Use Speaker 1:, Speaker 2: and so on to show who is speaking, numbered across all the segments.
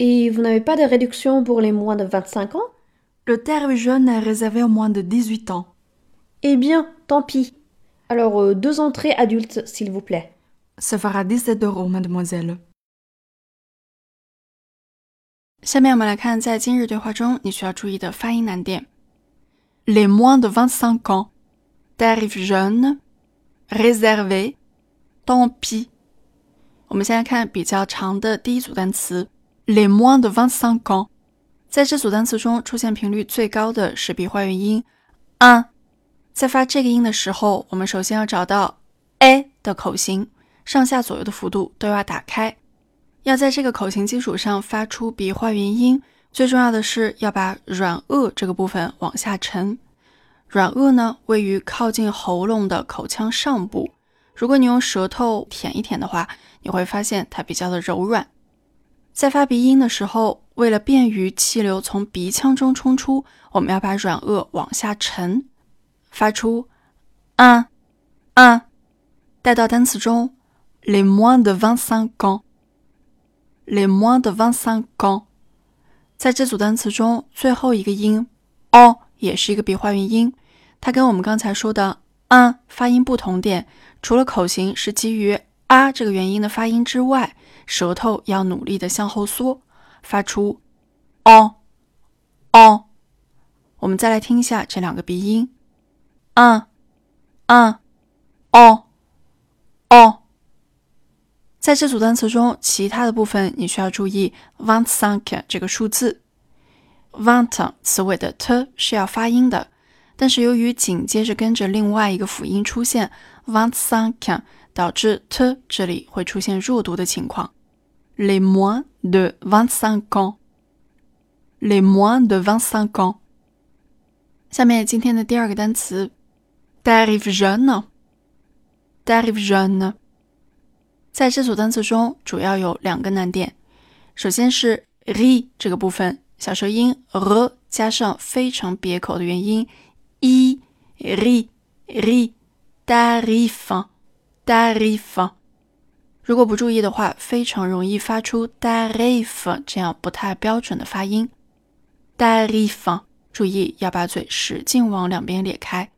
Speaker 1: Et vous n'avez pas de réduction pour les moins de 25 ans
Speaker 2: Le tarif jeune est réservé aux moins de 18 ans.
Speaker 1: Eh bien, tant pis. Alors, euh, deux entrées adultes, s'il vous plaît.
Speaker 2: Ça fera 17 euros, mademoiselle.
Speaker 3: 下面我们来看，在今日对话中你需要注意的发音难点。Les moins de 25 ans, tarif jeune, réservé, tant pis。我们先来看比较长的第一组单词 le moins de 25 ans。在这组单词中出现频率最高的是鼻化元音 a。在发这个音的时候，我们首先要找到 a 的口型，上下左右的幅度都要打开。要在这个口型基础上发出鼻化元音，最重要的是要把软腭这个部分往下沉。软腭呢，位于靠近喉咙的口腔上部。如果你用舌头舔一舔的话，你会发现它比较的柔软。在发鼻音的时候，为了便于气流从鼻腔中冲出，我们要把软腭往下沉，发出啊啊。带到单词中，les moins de vingt-cinq ans。les moins de vingt-cinq ans，在这组单词中，最后一个音 o 也是一个鼻化元音，它跟我们刚才说的 a 发音不同点，除了口型是基于啊这个元音的发音之外，舌头要努力的向后缩，发出哦哦。我们再来听一下这两个鼻音嗯嗯哦哦。在这组单词中，其他的部分你需要注意 vingt cinq 这个数字。vingt 词尾的 t 是要发音的，但是由于紧接着跟着另外一个辅音出现 vingt cinq，导致 t 这里会出现弱读的情况。les moins de vingt cinq ans，les moins de vingt cinq ans。下面今天的第二个单词 d a r i v jeune。d a r i v jeune。在这组单词中，主要有两个难点。首先是 ri 这个部分，小舌音 r 加上非常别口的元音 i ri ri d'arrive d'arrive。如果不注意的话，非常容易发出 tarif 这样不太标准的发音。tarif，注意要把嘴使劲往两边咧开。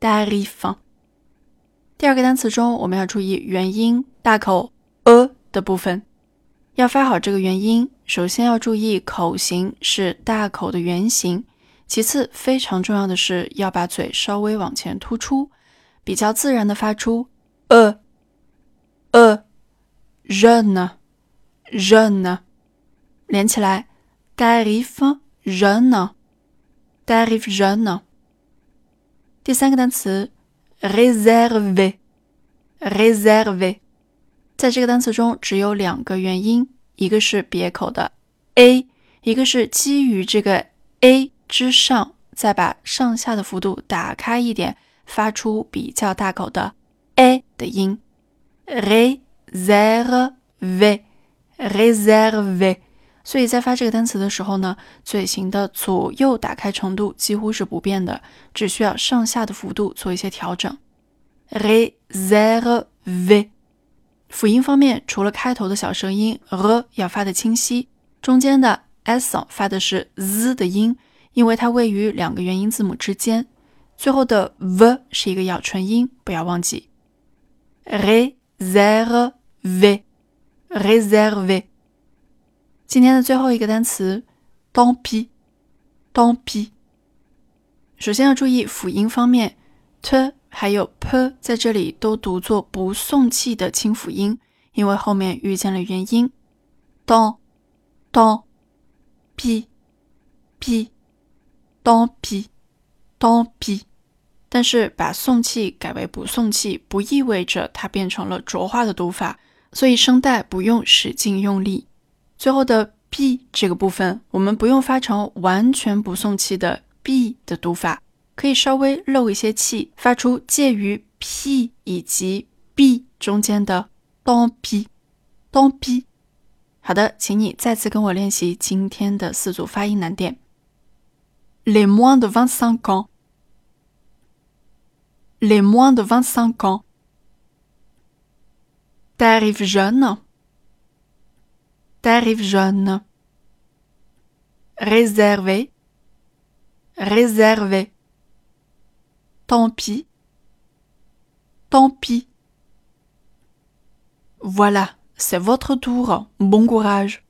Speaker 3: tarif。第二个单词中，我们要注意元音大口 a 的部分。要发好这个元音，首先要注意口型是大口的圆形。其次，非常重要的是要把嘴稍微往前突出，比较自然的发出 a a jeune jeune 连起来 tarif jeune tarif jeune。第三个单词。réservé，réservé，在这个单词中只有两个元音，一个是别口的 a，一个是基于这个 a 之上，再把上下的幅度打开一点，发出比较大口的 a 的音。réservé，réservé。所以在发这个单词的时候呢，嘴型的左右打开程度几乎是不变的，只需要上下的幅度做一些调整。réservé。辅音方面，除了开头的小舌音 r 要发的清晰，中间的 s 发的是 z 的音，因为它位于两个元音字母之间。最后的 v 是一个咬唇音，不要忘记。Réserve, réserve.。今天的最后一个单词，tant pis，tant pis。首先要注意辅音方面，t 还有 p 在这里都读作不送气的清辅音，因为后面遇见了元音，tant，tant pis，pis，tant pis，tant pis。但是把送气改为不送气，不意味着它变成了浊化的读法，所以声带不用使劲用力。最后的 b 这个部分，我们不用发成完全不送气的 b 的读法，可以稍微漏一些气，发出介于 p 以及 b 中间的 don p don p。好的，请你再次跟我练习今天的四组发音难点。Les moins de vingt-cinq ans. Les moins de vingt-cinq ans. T'arrives jeune. T'arrives jeune. réservé, réservé. Tant pis, tant pis. Voilà, c'est votre tour. Bon courage.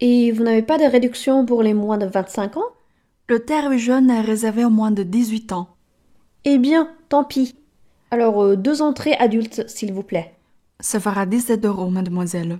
Speaker 1: Et vous n'avez pas de réduction pour les moins de 25 ans?
Speaker 2: Le terme jeune est réservé aux moins de 18 ans.
Speaker 1: Eh bien, tant pis. Alors, euh, deux entrées adultes, s'il vous plaît.
Speaker 2: Ça fera 17 euros, mademoiselle.